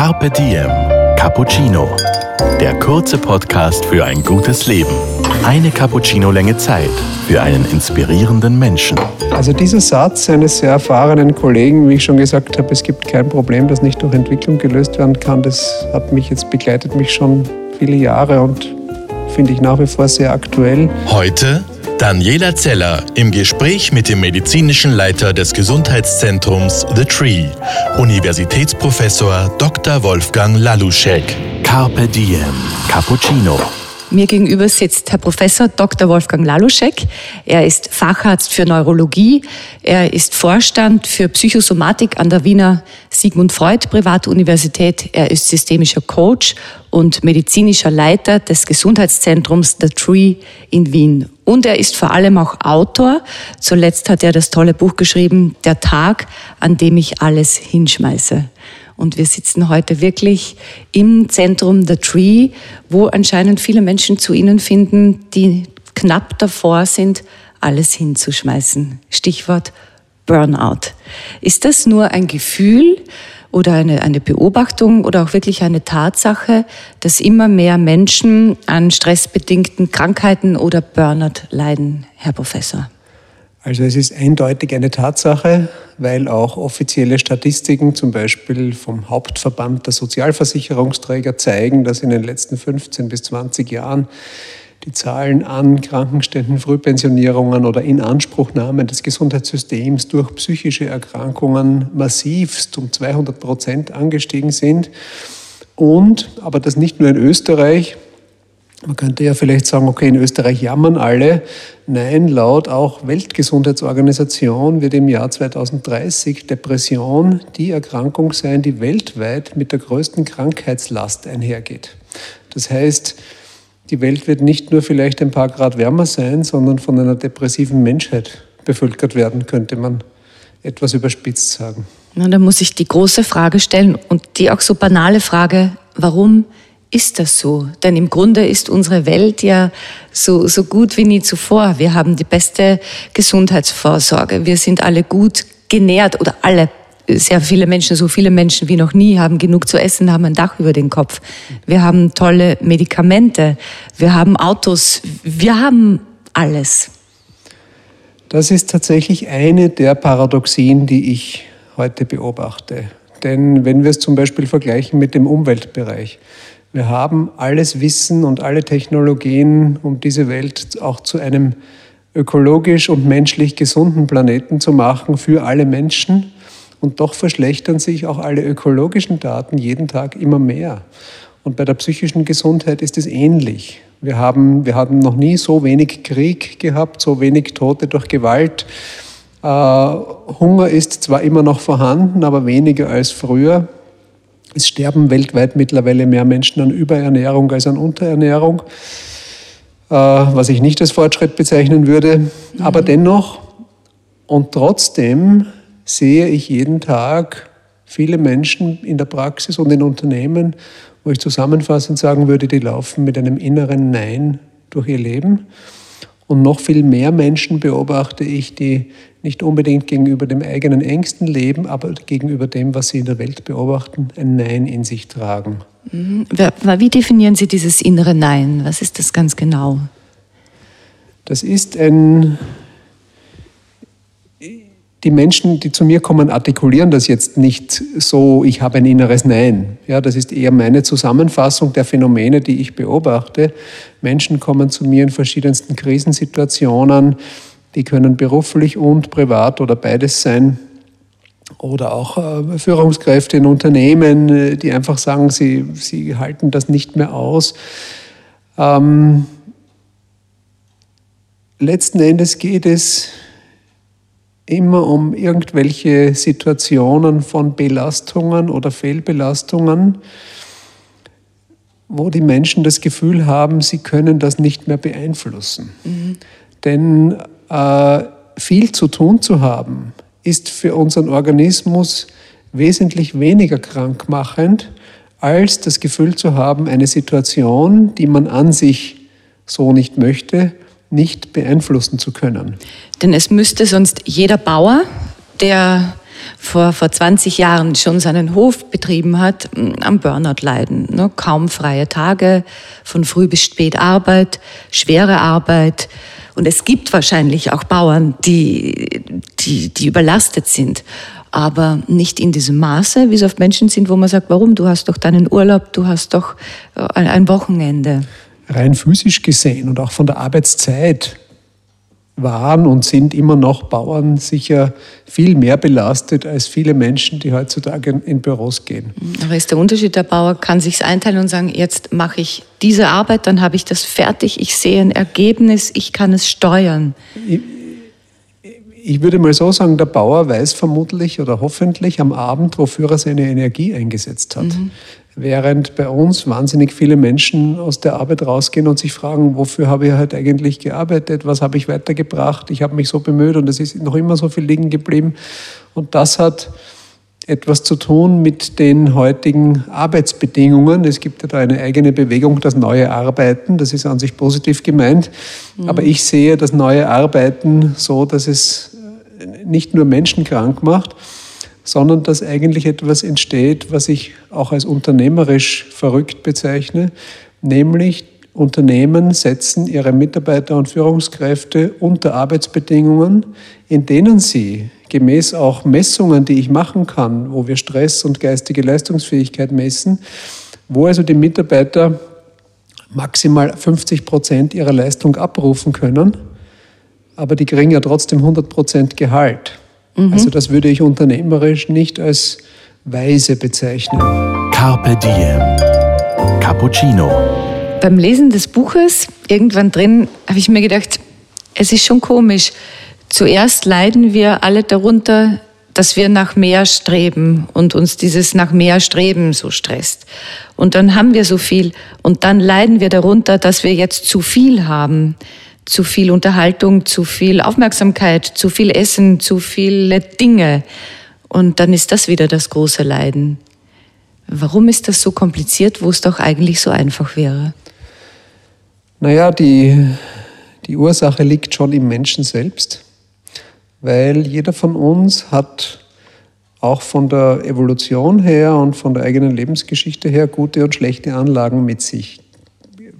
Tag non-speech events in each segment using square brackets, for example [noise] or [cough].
Carpe Diem Cappuccino. Der kurze Podcast für ein gutes Leben. Eine Cappuccino-Länge Zeit für einen inspirierenden Menschen. Also dieser Satz eines sehr erfahrenen Kollegen, wie ich schon gesagt habe, es gibt kein Problem, das nicht durch Entwicklung gelöst werden kann, das hat mich jetzt begleitet mich schon viele Jahre und finde ich nach wie vor sehr aktuell. Heute Daniela Zeller im Gespräch mit dem medizinischen Leiter des Gesundheitszentrums The Tree, Universitätsprofessor Dr. Wolfgang Laluschek. Carpe Diem Cappuccino. Mir gegenüber sitzt Herr Professor Dr. Wolfgang Laluschek. Er ist Facharzt für Neurologie. Er ist Vorstand für Psychosomatik an der Wiener Sigmund Freud Privatuniversität. Er ist systemischer Coach und medizinischer Leiter des Gesundheitszentrums The Tree in Wien. Und er ist vor allem auch Autor. Zuletzt hat er das tolle Buch geschrieben, Der Tag, an dem ich alles hinschmeiße. Und wir sitzen heute wirklich im Zentrum The Tree, wo anscheinend viele Menschen zu Ihnen finden, die knapp davor sind, alles hinzuschmeißen. Stichwort Burnout. Ist das nur ein Gefühl oder eine, eine Beobachtung oder auch wirklich eine Tatsache, dass immer mehr Menschen an stressbedingten Krankheiten oder Burnout leiden, Herr Professor? Also es ist eindeutig eine Tatsache, weil auch offizielle Statistiken, zum Beispiel vom Hauptverband der Sozialversicherungsträger, zeigen, dass in den letzten 15 bis 20 Jahren die Zahlen an Krankenständen, Frühpensionierungen oder Inanspruchnahmen des Gesundheitssystems durch psychische Erkrankungen massivst um 200 Prozent angestiegen sind. Und, aber das nicht nur in Österreich, man könnte ja vielleicht sagen, okay, in Österreich jammern alle. Nein, laut auch Weltgesundheitsorganisation wird im Jahr 2030 Depression die Erkrankung sein, die weltweit mit der größten Krankheitslast einhergeht. Das heißt, die Welt wird nicht nur vielleicht ein paar Grad wärmer sein, sondern von einer depressiven Menschheit bevölkert werden, könnte man etwas überspitzt sagen. Na, da muss ich die große Frage stellen und die auch so banale Frage, warum ist das so? Denn im Grunde ist unsere Welt ja so, so gut wie nie zuvor. Wir haben die beste Gesundheitsvorsorge. Wir sind alle gut genährt oder alle, sehr viele Menschen, so viele Menschen wie noch nie, haben genug zu essen, haben ein Dach über den Kopf. Wir haben tolle Medikamente. Wir haben Autos. Wir haben alles. Das ist tatsächlich eine der Paradoxien, die ich heute beobachte. Denn wenn wir es zum Beispiel vergleichen mit dem Umweltbereich, wir haben alles Wissen und alle Technologien, um diese Welt auch zu einem ökologisch und menschlich gesunden Planeten zu machen für alle Menschen. Und doch verschlechtern sich auch alle ökologischen Daten jeden Tag immer mehr. Und bei der psychischen Gesundheit ist es ähnlich. Wir haben, wir haben noch nie so wenig Krieg gehabt, so wenig Tote durch Gewalt. Äh, Hunger ist zwar immer noch vorhanden, aber weniger als früher. Es sterben weltweit mittlerweile mehr Menschen an Überernährung als an Unterernährung, äh, was ich nicht als Fortschritt bezeichnen würde. Mhm. Aber dennoch und trotzdem sehe ich jeden Tag viele Menschen in der Praxis und in Unternehmen, wo ich zusammenfassend sagen würde, die laufen mit einem inneren Nein durch ihr Leben. Und noch viel mehr Menschen beobachte ich, die nicht unbedingt gegenüber dem eigenen Ängsten leben, aber gegenüber dem, was sie in der Welt beobachten, ein Nein in sich tragen. Mhm. Wie definieren Sie dieses innere Nein? Was ist das ganz genau? Das ist ein die Menschen, die zu mir kommen, artikulieren das jetzt nicht so, ich habe ein inneres Nein. Ja, das ist eher meine Zusammenfassung der Phänomene, die ich beobachte. Menschen kommen zu mir in verschiedensten Krisensituationen, die können beruflich und privat oder beides sein. Oder auch äh, Führungskräfte in Unternehmen, äh, die einfach sagen, sie, sie halten das nicht mehr aus. Ähm, letzten Endes geht es immer um irgendwelche Situationen von Belastungen oder Fehlbelastungen, wo die Menschen das Gefühl haben, sie können das nicht mehr beeinflussen. Mhm. Denn äh, viel zu tun zu haben, ist für unseren Organismus wesentlich weniger krankmachend, als das Gefühl zu haben, eine Situation, die man an sich so nicht möchte, nicht beeinflussen zu können. Denn es müsste sonst jeder Bauer, der vor, vor 20 Jahren schon seinen Hof betrieben hat, am Burnout leiden. Ne? Kaum freie Tage, von früh bis spät Arbeit, schwere Arbeit. Und es gibt wahrscheinlich auch Bauern, die, die, die überlastet sind aber nicht in diesem Maße, wie es oft Menschen sind, wo man sagt, warum? Du hast doch deinen Urlaub, du hast doch äh, ein Wochenende. Rein physisch gesehen und auch von der Arbeitszeit waren und sind immer noch Bauern sicher viel mehr belastet als viele Menschen, die heutzutage in Büros gehen. Aber ist der Unterschied, der Bauer kann sich einteilen und sagen, jetzt mache ich diese Arbeit, dann habe ich das fertig, ich sehe ein Ergebnis, ich kann es steuern. Ich, ich würde mal so sagen, der Bauer weiß vermutlich oder hoffentlich am Abend, wofür er seine Energie eingesetzt hat. Mhm. Während bei uns wahnsinnig viele Menschen aus der Arbeit rausgehen und sich fragen, wofür habe ich halt eigentlich gearbeitet, was habe ich weitergebracht, ich habe mich so bemüht und es ist noch immer so viel liegen geblieben. Und das hat etwas zu tun mit den heutigen Arbeitsbedingungen. Es gibt ja da eine eigene Bewegung, das neue Arbeiten. Das ist an sich positiv gemeint. Mhm. Aber ich sehe das neue Arbeiten so, dass es nicht nur Menschen krank macht, sondern dass eigentlich etwas entsteht, was ich auch als unternehmerisch verrückt bezeichne, nämlich Unternehmen setzen ihre Mitarbeiter und Führungskräfte unter Arbeitsbedingungen, in denen sie gemäß auch Messungen, die ich machen kann, wo wir Stress und geistige Leistungsfähigkeit messen, wo also die Mitarbeiter maximal 50 Prozent ihrer Leistung abrufen können, aber die kriegen ja trotzdem 100 Prozent Gehalt. Mhm. Also das würde ich unternehmerisch nicht als weise bezeichnen. Carpe Diem. Cappuccino. Beim Lesen des Buches, irgendwann drin, habe ich mir gedacht, es ist schon komisch. Zuerst leiden wir alle darunter, dass wir nach mehr streben und uns dieses nach mehr Streben so stresst. Und dann haben wir so viel und dann leiden wir darunter, dass wir jetzt zu viel haben zu viel Unterhaltung, zu viel Aufmerksamkeit, zu viel Essen, zu viele Dinge. Und dann ist das wieder das große Leiden. Warum ist das so kompliziert, wo es doch eigentlich so einfach wäre? Naja, die, die Ursache liegt schon im Menschen selbst, weil jeder von uns hat auch von der Evolution her und von der eigenen Lebensgeschichte her gute und schlechte Anlagen mit sich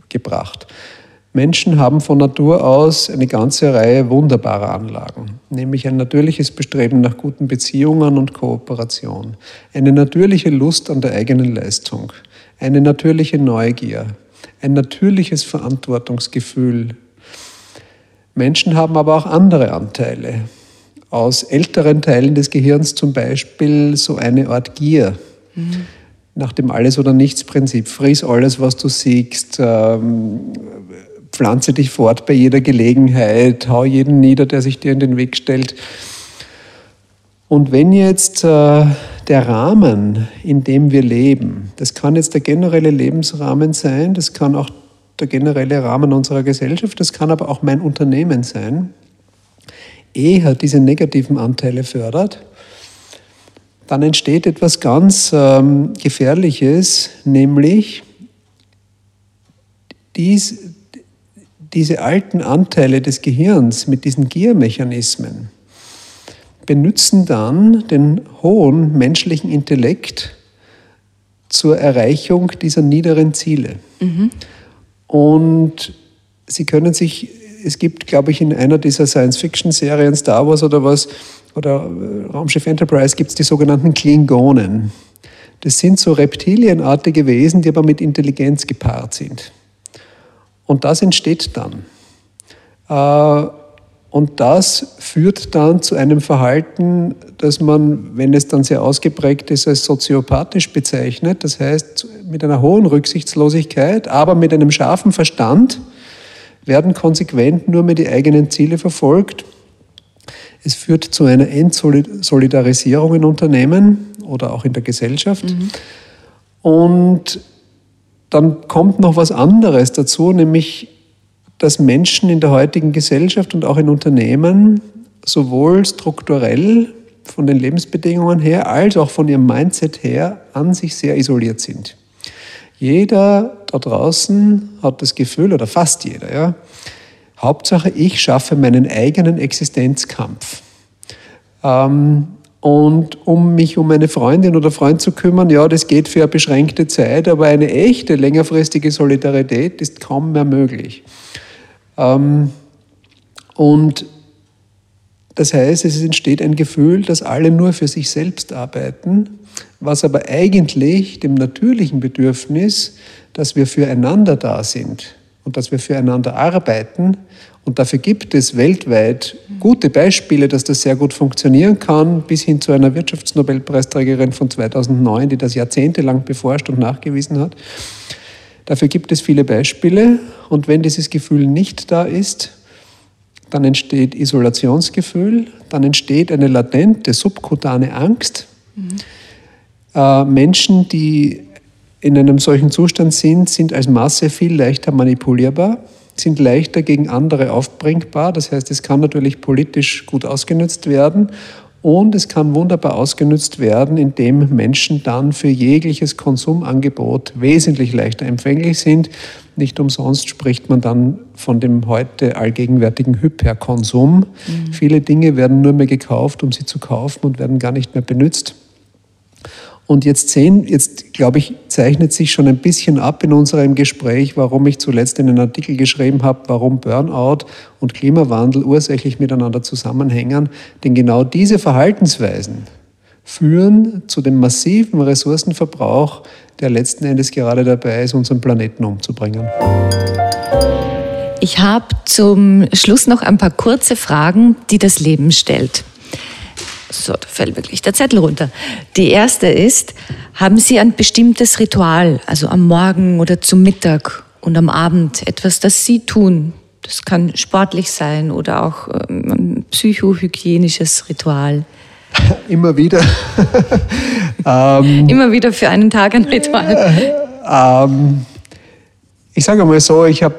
gebracht. Menschen haben von Natur aus eine ganze Reihe wunderbarer Anlagen, nämlich ein natürliches Bestreben nach guten Beziehungen und Kooperation, eine natürliche Lust an der eigenen Leistung, eine natürliche Neugier, ein natürliches Verantwortungsgefühl. Menschen haben aber auch andere Anteile. Aus älteren Teilen des Gehirns zum Beispiel so eine Art Gier. Mhm nach dem Alles- oder Nichts-Prinzip. Friss alles, was du siehst, ähm, pflanze dich fort bei jeder Gelegenheit, hau jeden nieder, der sich dir in den Weg stellt. Und wenn jetzt äh, der Rahmen, in dem wir leben, das kann jetzt der generelle Lebensrahmen sein, das kann auch der generelle Rahmen unserer Gesellschaft, das kann aber auch mein Unternehmen sein, eher diese negativen Anteile fördert, dann entsteht etwas ganz ähm, Gefährliches, nämlich dies, diese alten Anteile des Gehirns mit diesen Giermechanismen benutzen dann den hohen menschlichen Intellekt zur Erreichung dieser niederen Ziele. Mhm. Und sie können sich, es gibt, glaube ich, in einer dieser Science-Fiction-Serien, Star Wars oder was, oder äh, Raumschiff Enterprise, gibt es die sogenannten Klingonen. Das sind so reptilienartige Wesen, die aber mit Intelligenz gepaart sind. Und das entsteht dann. Äh, und das führt dann zu einem Verhalten, das man, wenn es dann sehr ausgeprägt ist, als soziopathisch bezeichnet. Das heißt, mit einer hohen Rücksichtslosigkeit, aber mit einem scharfen Verstand werden konsequent nur mehr die eigenen Ziele verfolgt. Es führt zu einer Entsolidarisierung in Unternehmen oder auch in der Gesellschaft. Mhm. Und dann kommt noch was anderes dazu, nämlich dass Menschen in der heutigen Gesellschaft und auch in Unternehmen sowohl strukturell von den Lebensbedingungen her als auch von ihrem Mindset her an sich sehr isoliert sind. Jeder da draußen hat das Gefühl, oder fast jeder, ja, Hauptsache ich schaffe meinen eigenen Existenzkampf. Ähm, Und um mich um eine Freundin oder Freund zu kümmern, ja, das geht für eine beschränkte Zeit, aber eine echte längerfristige Solidarität ist kaum mehr möglich. Ähm, und das heißt, es entsteht ein Gefühl, dass alle nur für sich selbst arbeiten, was aber eigentlich dem natürlichen Bedürfnis, dass wir füreinander da sind und dass wir füreinander arbeiten, und dafür gibt es weltweit gute Beispiele, dass das sehr gut funktionieren kann, bis hin zu einer Wirtschaftsnobelpreisträgerin von 2009, die das jahrzehntelang beforscht und nachgewiesen hat. Dafür gibt es viele Beispiele. Und wenn dieses Gefühl nicht da ist, dann entsteht Isolationsgefühl, dann entsteht eine latente subkutane Angst. Mhm. Äh, Menschen, die in einem solchen Zustand sind, sind als Masse viel leichter manipulierbar, sind leichter gegen andere aufbringbar. Das heißt, es kann natürlich politisch gut ausgenutzt werden und es kann wunderbar ausgenutzt werden, indem Menschen dann für jegliches Konsumangebot wesentlich leichter empfänglich sind. Nicht umsonst spricht man dann von dem heute allgegenwärtigen Hyperkonsum. Mhm. Viele Dinge werden nur mehr gekauft, um sie zu kaufen und werden gar nicht mehr benutzt. Und jetzt sehen, jetzt glaube ich, zeichnet sich schon ein bisschen ab in unserem Gespräch, warum ich zuletzt in einen Artikel geschrieben habe, warum Burnout und Klimawandel ursächlich miteinander zusammenhängen. Denn genau diese Verhaltensweisen führen zu dem massiven Ressourcenverbrauch, der letzten Endes gerade dabei ist, unseren Planeten umzubringen. Ich habe zum Schluss noch ein paar kurze Fragen, die das Leben stellt. So, da fällt wirklich der Zettel runter. Die erste ist, haben Sie ein bestimmtes Ritual, also am Morgen oder zum Mittag und am Abend, etwas, das Sie tun? Das kann sportlich sein oder auch ähm, ein psychohygienisches Ritual. [laughs] Immer wieder. [laughs] ähm, Immer wieder für einen Tag ein Ritual. [laughs] Ähm, ich sage mal so, ich habe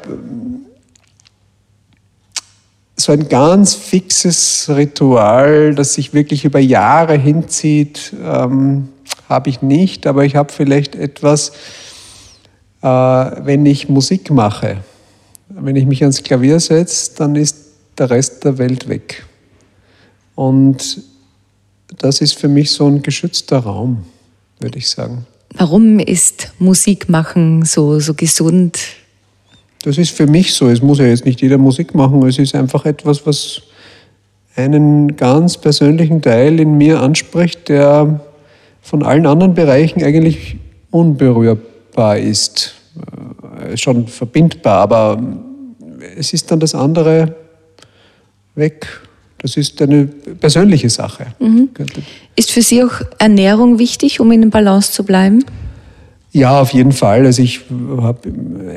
so ein ganz fixes Ritual, das sich wirklich über Jahre hinzieht, ähm, habe ich nicht, aber ich habe vielleicht etwas, äh, wenn ich Musik mache. Wenn ich mich ans Klavier setze, dann ist der Rest der Welt weg. Und das ist für mich so ein geschützter Raum, würde ich sagen. Warum ist Musik machen so, so gesund? Das ist für mich so. Es muss ja jetzt nicht jeder Musik machen. Es ist einfach etwas, was einen ganz persönlichen Teil in mir anspricht, der von allen anderen Bereichen eigentlich unberührbar ist. Äh, schon verbindbar, aber es ist dann das andere weg. Das ist eine persönliche Sache. Mhm. Ist für Sie auch Ernährung wichtig, um in Balance zu bleiben? Ja, auf jeden Fall. Also ich habe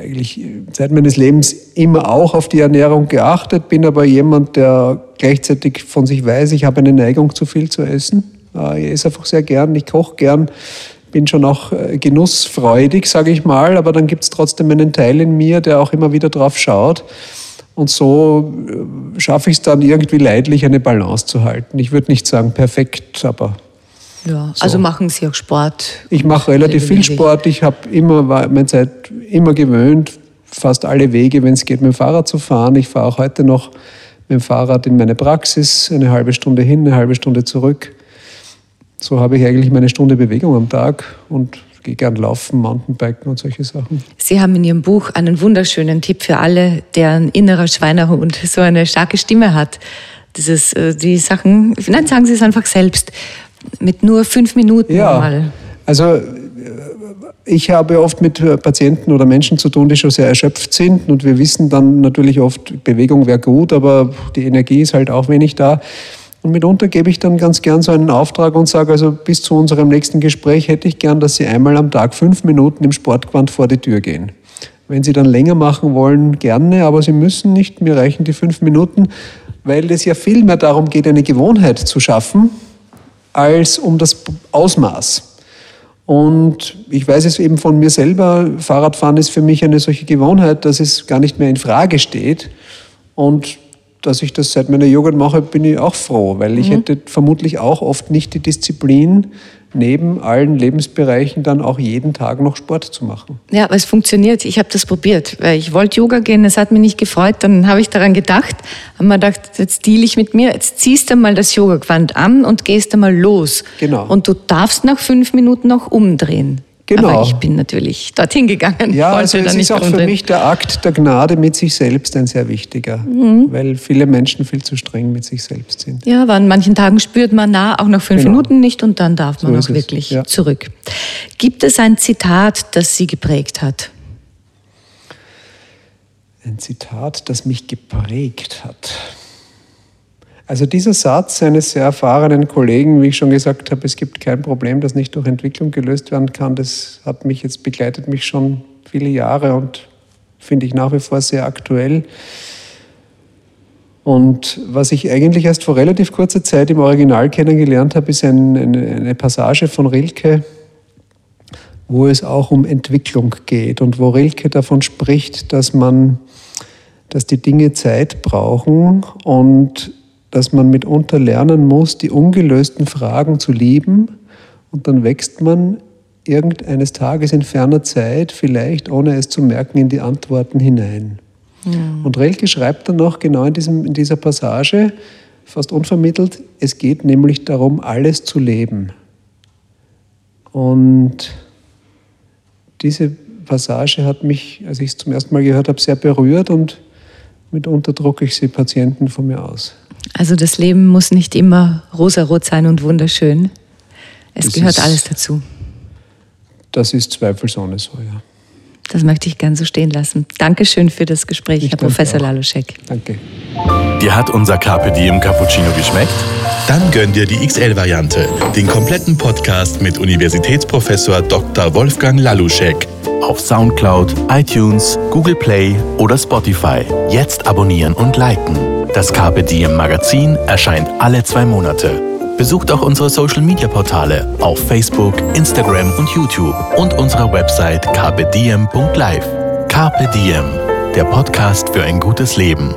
eigentlich seit meines Lebens immer auch auf die Ernährung geachtet, bin aber jemand, der gleichzeitig von sich weiß, ich habe eine Neigung zu viel zu essen. Ich esse einfach sehr gern, ich koche gern, bin schon auch äh, genussfreudig, sage ich mal, aber dann gibt es trotzdem einen Teil in mir, der auch immer wieder drauf schaut. Und so äh, schaffe ich es dann irgendwie leidlich, eine Balance zu halten. Ich würde nicht sagen perfekt, aber ja, so. also machen Sie auch Sport? Ich mache relativ viel Sport. Ich habe immer, meine Zeit immer gewöhnt, fast alle Wege, wenn es geht, mit dem Fahrrad zu fahren. Ich fahre auch heute noch mit dem Fahrrad in meine Praxis, eine halbe Stunde hin, eine halbe Stunde zurück. So habe ich eigentlich meine Stunde Bewegung am Tag und gehe gern laufen, Mountainbiken und solche Sachen. Sie haben in Ihrem Buch einen wunderschönen Tipp für alle, der ein innerer Schweinehund so eine starke Stimme hat. Dieses, äh, die Sachen, nein, sagen Sie es einfach selbst mit nur fünf Minuten ja, mal. Also ich habe oft mit Patienten oder Menschen zu tun, die schon sehr erschöpft sind und wir wissen dann natürlich oft, Bewegung wäre gut, aber die Energie ist halt auch wenig da. Und mitunter gebe ich dann ganz gern so einen Auftrag und sage, also bis zu unserem nächsten Gespräch hätte ich gern, dass Sie einmal am Tag fünf Minuten im Sportquant vor die Tür gehen. Wenn Sie dann länger machen wollen, gerne, aber Sie müssen nicht, mir reichen die fünf Minuten, weil es ja viel mehr darum geht, eine Gewohnheit zu schaffen, als um das Ausmaß. Und ich weiß es eben von mir selber, Fahrradfahren ist für mich eine solche Gewohnheit, dass es gar nicht mehr in Frage steht. Und dass ich das seit meiner Jugend mache, bin ich auch froh, weil ich mhm. hätte vermutlich auch oft nicht die Disziplin, neben allen Lebensbereichen dann auch jeden Tag noch Sport zu machen. Ja, aber es funktioniert. Ich habe das probiert, weil ich wollte Yoga gehen, es hat mich nicht gefreut. Dann habe ich daran gedacht, habe mir gedacht, jetzt deal ich mit mir, jetzt ziehst du mal das Yoga-Gewand an und gehst einmal los. Genau. Und du darfst nach fünf Minuten auch umdrehen. Genau. Aber ich bin natürlich dorthin gegangen. Ja, also es ist auch für mich der Akt der Gnade mit sich selbst ein sehr wichtiger, Mhm. weil viele Menschen viel zu streng mit sich selbst sind. Ja, aber an manchen Tagen spürt man na, auch nach fünf Genau. Minuten nicht und dann darf man So auch wirklich ja. zurück. Gibt es ein Zitat, das Sie geprägt hat? Ein Zitat, das mich geprägt hat. Also dieser Satz eines sehr erfahrenen Kollegen, wie ich schon gesagt habe, es gibt kein Problem, das nicht durch Entwicklung gelöst werden kann, das hat mich jetzt begleitet mich schon viele Jahre und finde ich nach wie vor sehr aktuell. Und was ich eigentlich erst vor relativ kurzer Zeit im Original kennengelernt habe, ist ein, eine, Passage von Rilke, wo es auch um Entwicklung geht und wo Rilke davon spricht, dass man, dass die Dinge Zeit brauchen und dass man mitunter lernen muss, die ungelösten Fragen zu lieben und dann wächst man irgendeines Tages in ferner Zeit, vielleicht ohne es zu merken, in die Antworten hinein. Und Rilke schreibt dann noch genau in, diesem, in dieser Passage, fast unvermittelt, es geht nämlich darum, alles zu leben. Und diese Passage hat mich, als ich es zum ersten Mal gehört habe, sehr berührt und mitunter drucke ich sie Patienten von mir aus. Also das Leben muss nicht immer rosarot sein und wunderschön. Es Das gehört ist- alles dazu. Das ist zweifelsohne so, ja. Das möchte ich gern so stehen lassen. Dankeschön für das Gespräch, Ich Herr Professor auch. Laluschek. Danke. Dir hat unser Carpe Diem Cappuccino geschmeckt? Dann gönn dir die XL-Variante, den kompletten Podcast mit Universitätsprofessor Dr. Wolfgang Laluschek. Auf Soundcloud, iTunes, Google Play oder Spotify. Jetzt abonnieren und liken. Das Carpe Diem Magazin erscheint alle zwei Monate. Besucht auch unsere Social Media Portale auf Facebook, Instagram und YouTube und unsere Website carpediem.live. Carpe Diem, der Podcast für ein gutes Leben.